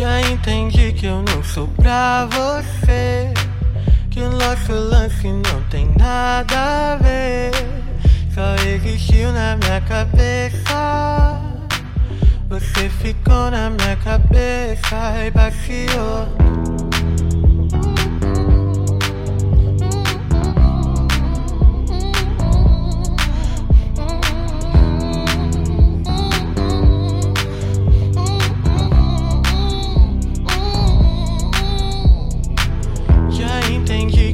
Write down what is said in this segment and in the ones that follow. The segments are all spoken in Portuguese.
Já entendi que eu não sou pra você. Que o nosso lance não tem nada a ver. Só existiu na minha cabeça. Você ficou na minha cabeça e passeou.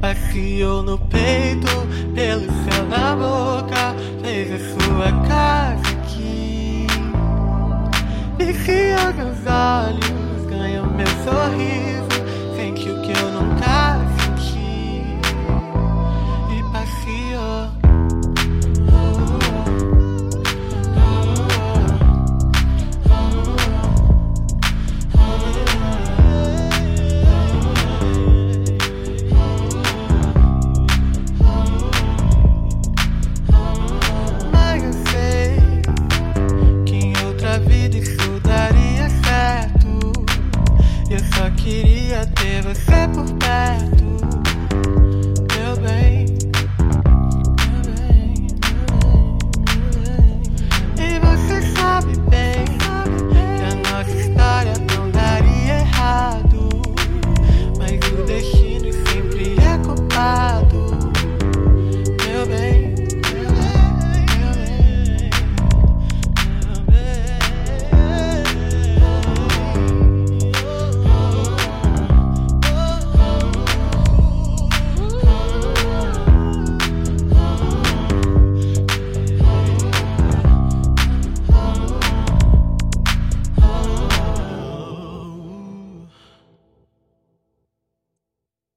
Passeou no peito, pelo céu da boca, fez a sua casa aqui. Descia meus olhos, ganha meu sorriso Bye.